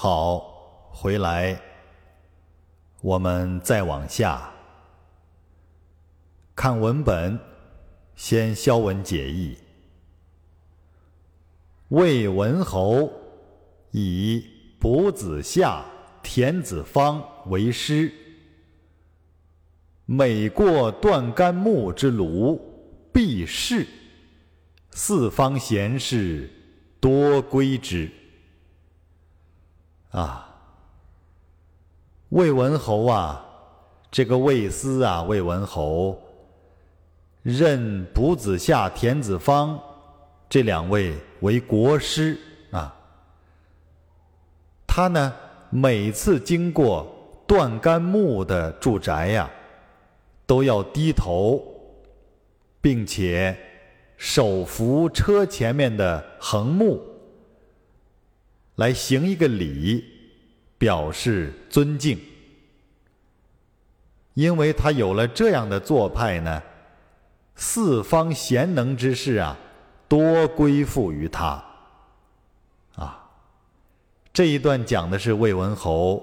好，回来，我们再往下看文本，先消文解义。魏文侯以卜子夏、田子方为师，每过断干木之庐，必视。四方贤士多归之。啊，魏文侯啊，这个魏斯啊，魏文侯任卜子夏、田子方这两位为国师啊。他呢，每次经过断干木的住宅呀，都要低头，并且手扶车前面的横木。来行一个礼，表示尊敬。因为他有了这样的做派呢，四方贤能之士啊，多归附于他。啊，这一段讲的是魏文侯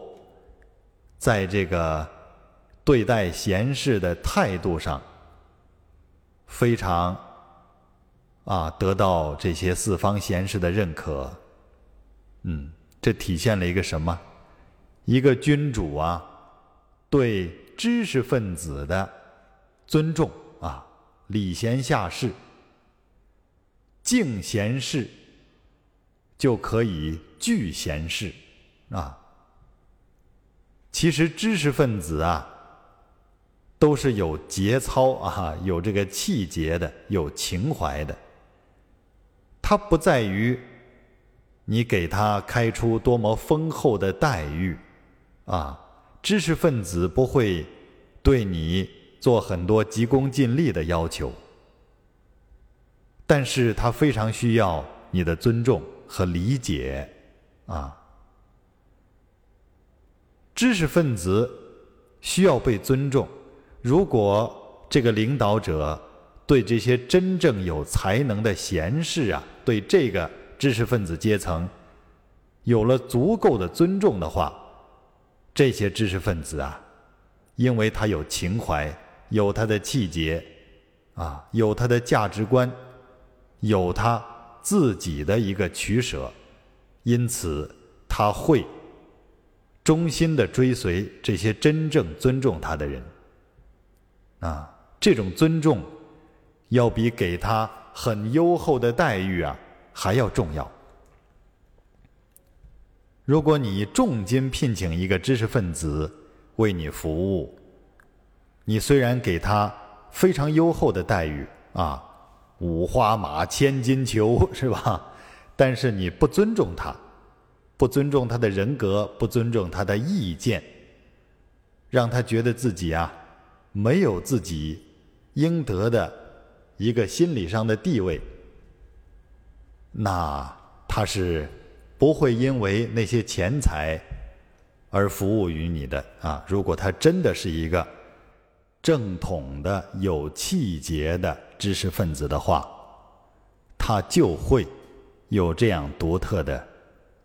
在这个对待贤士的态度上，非常啊得到这些四方贤士的认可。嗯，这体现了一个什么？一个君主啊，对知识分子的尊重啊，礼贤下士，敬贤士，就可以拒贤士啊。其实知识分子啊，都是有节操啊，有这个气节的，有情怀的。他不在于。你给他开出多么丰厚的待遇，啊，知识分子不会对你做很多急功近利的要求，但是他非常需要你的尊重和理解，啊，知识分子需要被尊重。如果这个领导者对这些真正有才能的贤士啊，对这个。知识分子阶层有了足够的尊重的话，这些知识分子啊，因为他有情怀，有他的气节，啊，有他的价值观，有他自己的一个取舍，因此他会忠心的追随这些真正尊重他的人。啊，这种尊重要比给他很优厚的待遇啊。还要重要。如果你重金聘请一个知识分子为你服务，你虽然给他非常优厚的待遇啊，五花马、千金裘，是吧？但是你不尊重他，不尊重他的人格，不尊重他的意见，让他觉得自己啊没有自己应得的一个心理上的地位。那他是不会因为那些钱财而服务于你的啊！如果他真的是一个正统的、有气节的知识分子的话，他就会有这样独特的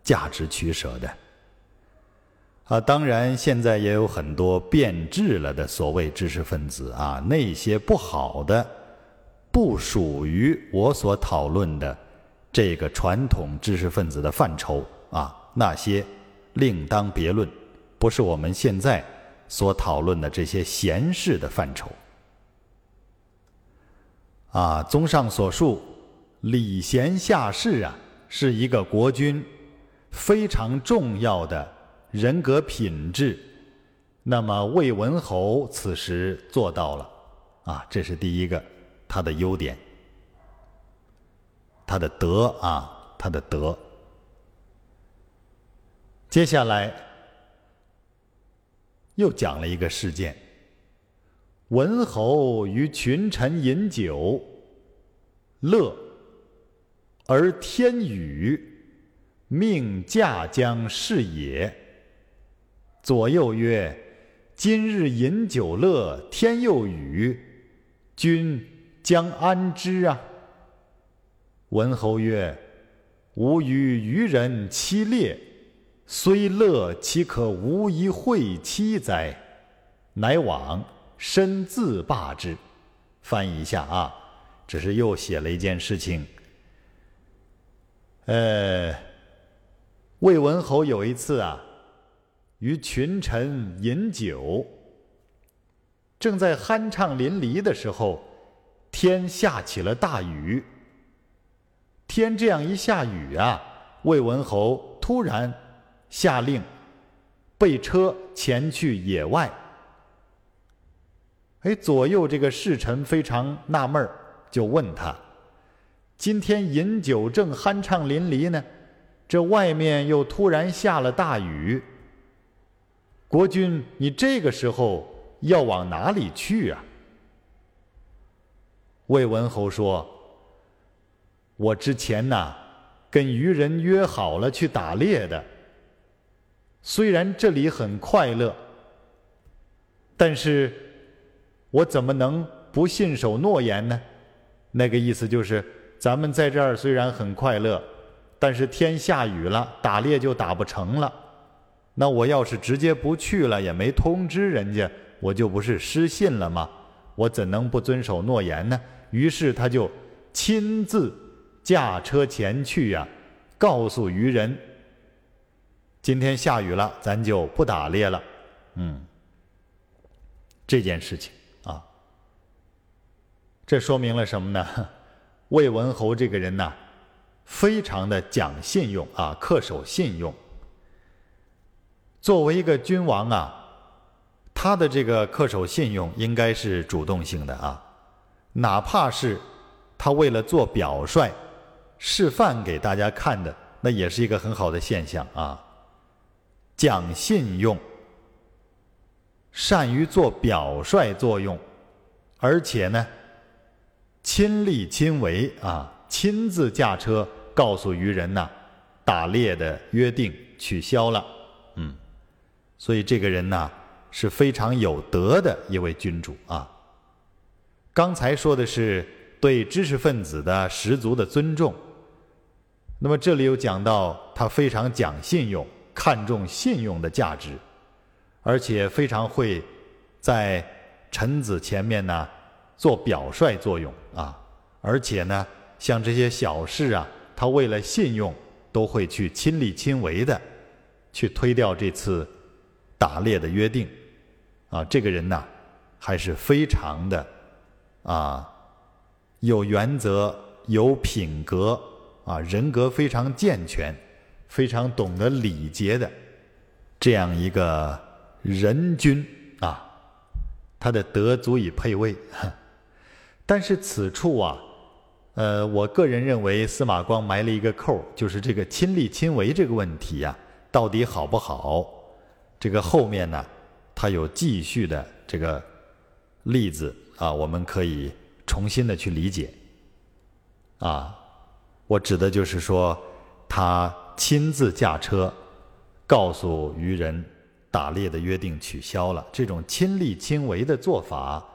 价值取舍的。啊，当然，现在也有很多变质了的所谓知识分子啊，那些不好的，不属于我所讨论的。这个传统知识分子的范畴啊，那些另当别论，不是我们现在所讨论的这些闲事的范畴。啊，综上所述，礼贤下士啊，是一个国君非常重要的人格品质。那么魏文侯此时做到了，啊，这是第一个他的优点。他的德啊，他的德。接下来又讲了一个事件：文侯与群臣饮酒，乐，而天雨，命驾将是也。左右曰：“今日饮酒乐，天又雨，君将安之啊？”文侯曰：“吾与愚人期猎，虽乐其可无一会期哉？乃往身自罢之。翻译一下啊，只是又写了一件事情。呃，魏文侯有一次啊，与群臣饮酒，正在酣畅淋漓的时候，天下起了大雨。天这样一下雨啊，魏文侯突然下令备车前去野外。哎，左右这个侍臣非常纳闷儿，就问他：“今天饮酒正酣畅淋漓呢，这外面又突然下了大雨。国君，你这个时候要往哪里去啊？”魏文侯说：“我之前呐，跟渔人约好了去打猎的。虽然这里很快乐，但是……”我怎么能不信守诺言呢？那个意思就是，咱们在这儿虽然很快乐，但是天下雨了，打猎就打不成了。那我要是直接不去了，也没通知人家，我就不是失信了吗？我怎能不遵守诺言呢？于是他就亲自驾车前去呀，告诉渔人：今天下雨了，咱就不打猎了。嗯，这件事情啊。这说明了什么呢？魏文侯这个人呢，非常的讲信用啊，恪守信用。作为一个君王啊，他的这个恪守信用应该是主动性的啊，哪怕是他为了做表率、示范给大家看的，那也是一个很好的现象啊。讲信用，善于做表率作用，而且呢。亲力亲为啊，亲自驾车告诉渔人呐，打猎的约定取消了。嗯，所以这个人呐是非常有德的一位君主啊。刚才说的是对知识分子的十足的尊重，那么这里又讲到他非常讲信用，看重信用的价值，而且非常会在臣子前面呢。做表率作用啊，而且呢，像这些小事啊，他为了信用，都会去亲力亲为的去推掉这次打猎的约定啊。这个人呢，还是非常的啊有原则、有品格啊，人格非常健全，非常懂得礼节的这样一个人君啊，他的德足以配位。但是此处啊，呃，我个人认为司马光埋了一个扣，就是这个亲力亲为这个问题呀，到底好不好？这个后面呢，他有继续的这个例子啊，我们可以重新的去理解。啊，我指的就是说，他亲自驾车告诉渔人，打猎的约定取消了，这种亲力亲为的做法。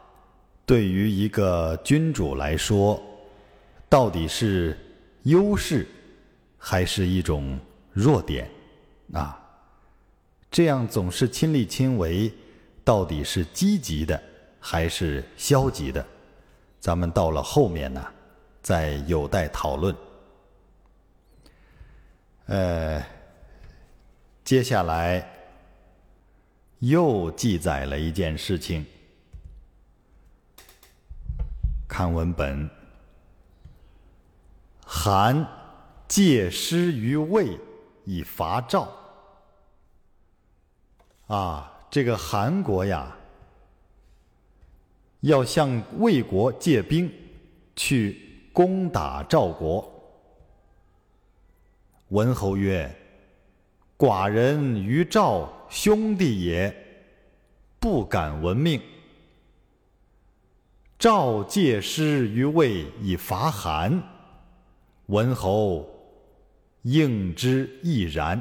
对于一个君主来说，到底是优势还是一种弱点啊？这样总是亲力亲为，到底是积极的还是消极的？咱们到了后面呢，再有待讨论。呃，接下来又记载了一件事情。看文本，韩借师于魏以伐赵。啊，这个韩国呀，要向魏国借兵去攻打赵国。文侯曰：“寡人于赵兄弟也，不敢闻命。”赵借师于魏以伐韩，文侯应之亦然。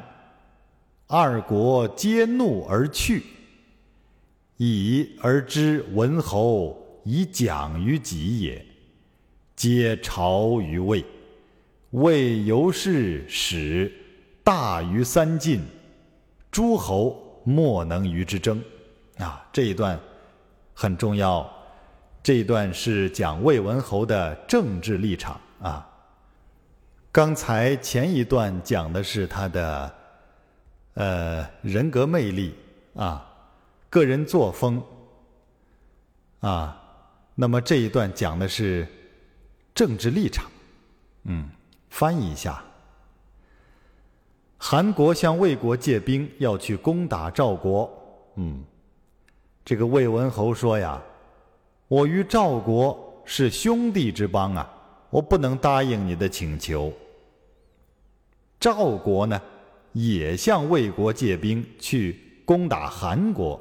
二国皆怒而去，已而知文侯以讲于己也，皆朝于魏。魏由是使大于三晋，诸侯莫能与之争。啊，这一段很重要。这一段是讲魏文侯的政治立场啊。刚才前一段讲的是他的呃人格魅力啊，个人作风啊。那么这一段讲的是政治立场。嗯，翻译一下。韩国向魏国借兵，要去攻打赵国。嗯，这个魏文侯说呀。我与赵国是兄弟之邦啊，我不能答应你的请求。赵国呢，也向魏国借兵去攻打韩国，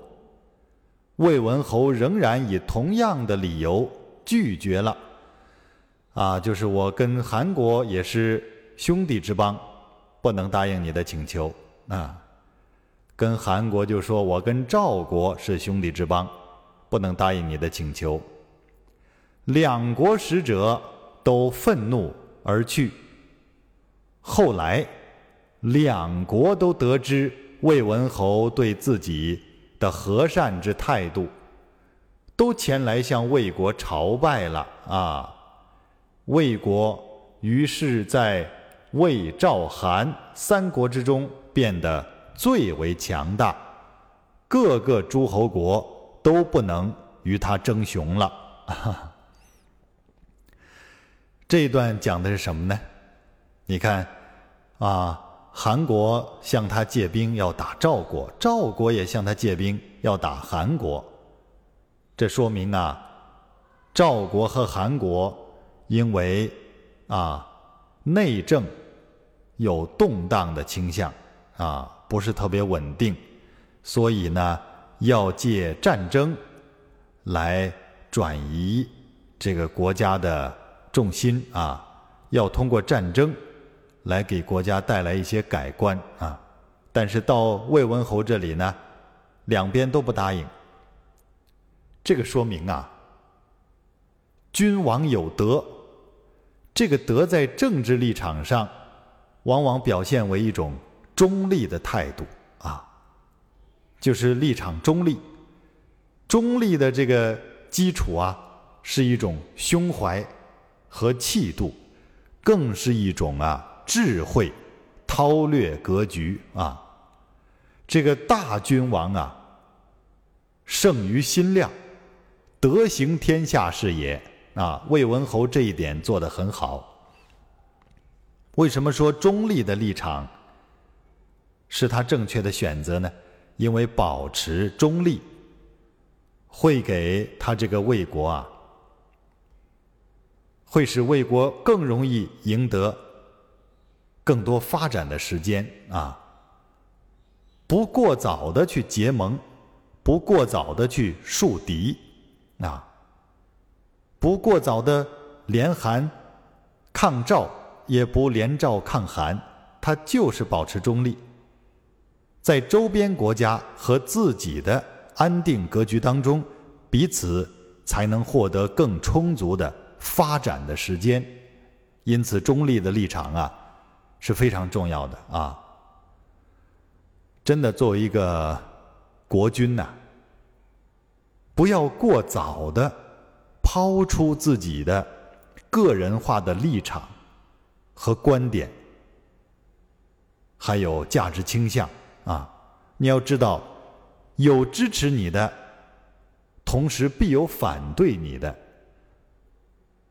魏文侯仍然以同样的理由拒绝了。啊，就是我跟韩国也是兄弟之邦，不能答应你的请求啊。跟韩国就说我跟赵国是兄弟之邦。不能答应你的请求。两国使者都愤怒而去。后来，两国都得知魏文侯对自己的和善之态度，都前来向魏国朝拜了啊！魏国于是在魏、赵、韩三国之中变得最为强大，各个诸侯国。都不能与他争雄了。这一段讲的是什么呢？你看，啊，韩国向他借兵要打赵国，赵国也向他借兵要打韩国。这说明啊，赵国和韩国因为啊内政有动荡的倾向啊，不是特别稳定，所以呢。要借战争来转移这个国家的重心啊，要通过战争来给国家带来一些改观啊。但是到魏文侯这里呢，两边都不答应。这个说明啊，君王有德，这个德在政治立场上往往表现为一种中立的态度啊。就是立场中立，中立的这个基础啊，是一种胸怀和气度，更是一种啊智慧、韬略格局啊。这个大君王啊，胜于心量，德行天下事也啊。魏文侯这一点做得很好。为什么说中立的立场是他正确的选择呢？因为保持中立，会给他这个魏国啊，会使魏国更容易赢得更多发展的时间啊。不过早的去结盟，不过早的去树敌啊，不过早的联韩抗赵，也不联赵抗韩，他就是保持中立。在周边国家和自己的安定格局当中，彼此才能获得更充足的发展的时间。因此，中立的立场啊是非常重要的啊。真的，作为一个国君呐，不要过早的抛出自己的个人化的立场和观点，还有价值倾向。啊，你要知道，有支持你的，同时必有反对你的。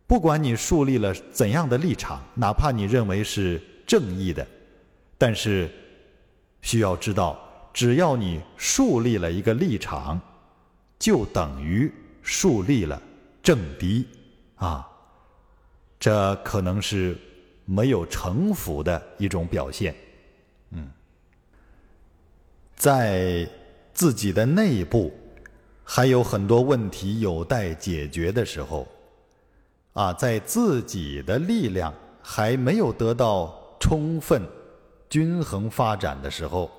不管你树立了怎样的立场，哪怕你认为是正义的，但是需要知道，只要你树立了一个立场，就等于树立了政敌啊。这可能是没有城府的一种表现，嗯。在自己的内部还有很多问题有待解决的时候，啊，在自己的力量还没有得到充分均衡发展的时候，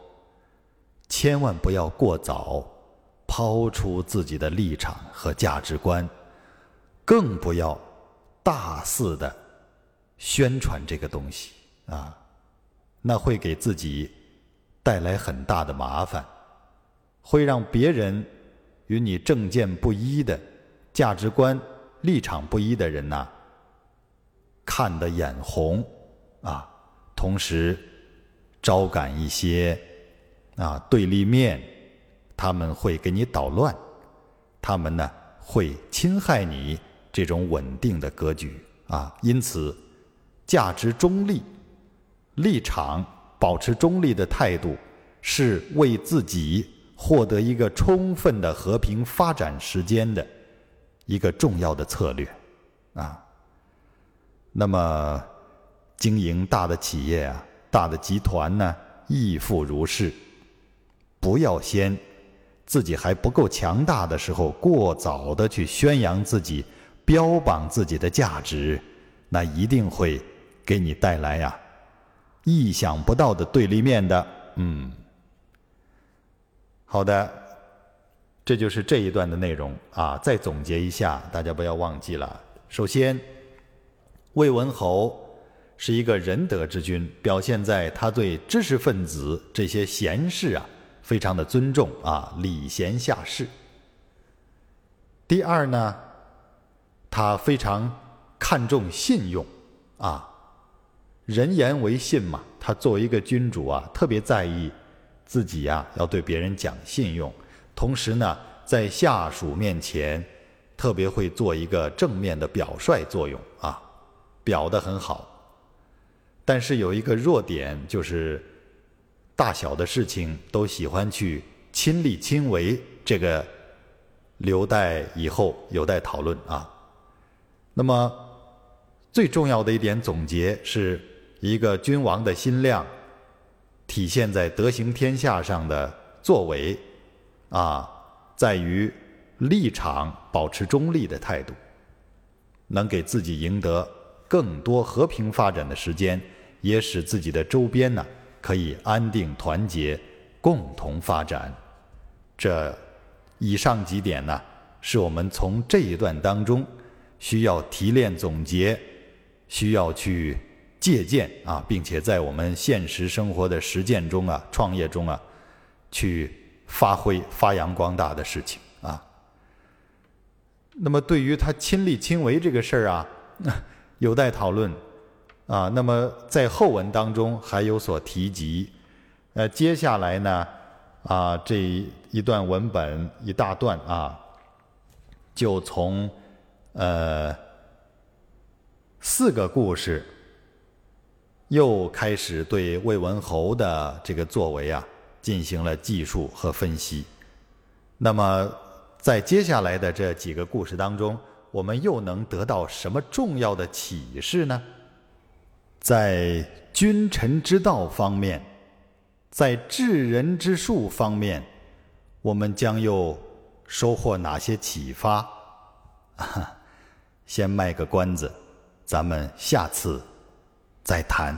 千万不要过早抛出自己的立场和价值观，更不要大肆的宣传这个东西啊，那会给自己。带来很大的麻烦，会让别人与你政见不一的、价值观立场不一的人呐，看得眼红啊，同时招感一些啊对立面，他们会给你捣乱，他们呢会侵害你这种稳定的格局啊，因此价值中立。立场保持中立的态度，是为自己获得一个充分的和平发展时间的一个重要的策略，啊。那么，经营大的企业啊，大的集团呢，亦复如是。不要先自己还不够强大的时候，过早的去宣扬自己、标榜自己的价值，那一定会给你带来呀。意想不到的对立面的，嗯，好的，这就是这一段的内容啊。再总结一下，大家不要忘记了。首先，魏文侯是一个仁德之君，表现在他对知识分子这些贤士啊，非常的尊重啊，礼贤下士。第二呢，他非常看重信用啊。人言为信嘛，他作为一个君主啊，特别在意自己呀，要对别人讲信用。同时呢，在下属面前，特别会做一个正面的表率作用啊，表得很好。但是有一个弱点，就是大小的事情都喜欢去亲力亲为，这个留待以后有待讨论啊。那么最重要的一点总结是。一个君王的心量，体现在德行天下上的作为，啊，在于立场保持中立的态度，能给自己赢得更多和平发展的时间，也使自己的周边呢可以安定团结，共同发展。这以上几点呢，是我们从这一段当中需要提炼总结，需要去。借鉴啊，并且在我们现实生活的实践中啊，创业中啊，去发挥发扬光大的事情啊。那么对于他亲力亲为这个事儿啊，有待讨论啊。那么在后文当中还有所提及。呃，接下来呢啊这一段文本一大段啊，就从呃四个故事。又开始对魏文侯的这个作为啊进行了记述和分析。那么，在接下来的这几个故事当中，我们又能得到什么重要的启示呢？在君臣之道方面，在治人之术方面，我们将又收获哪些启发？先卖个关子，咱们下次。再谈。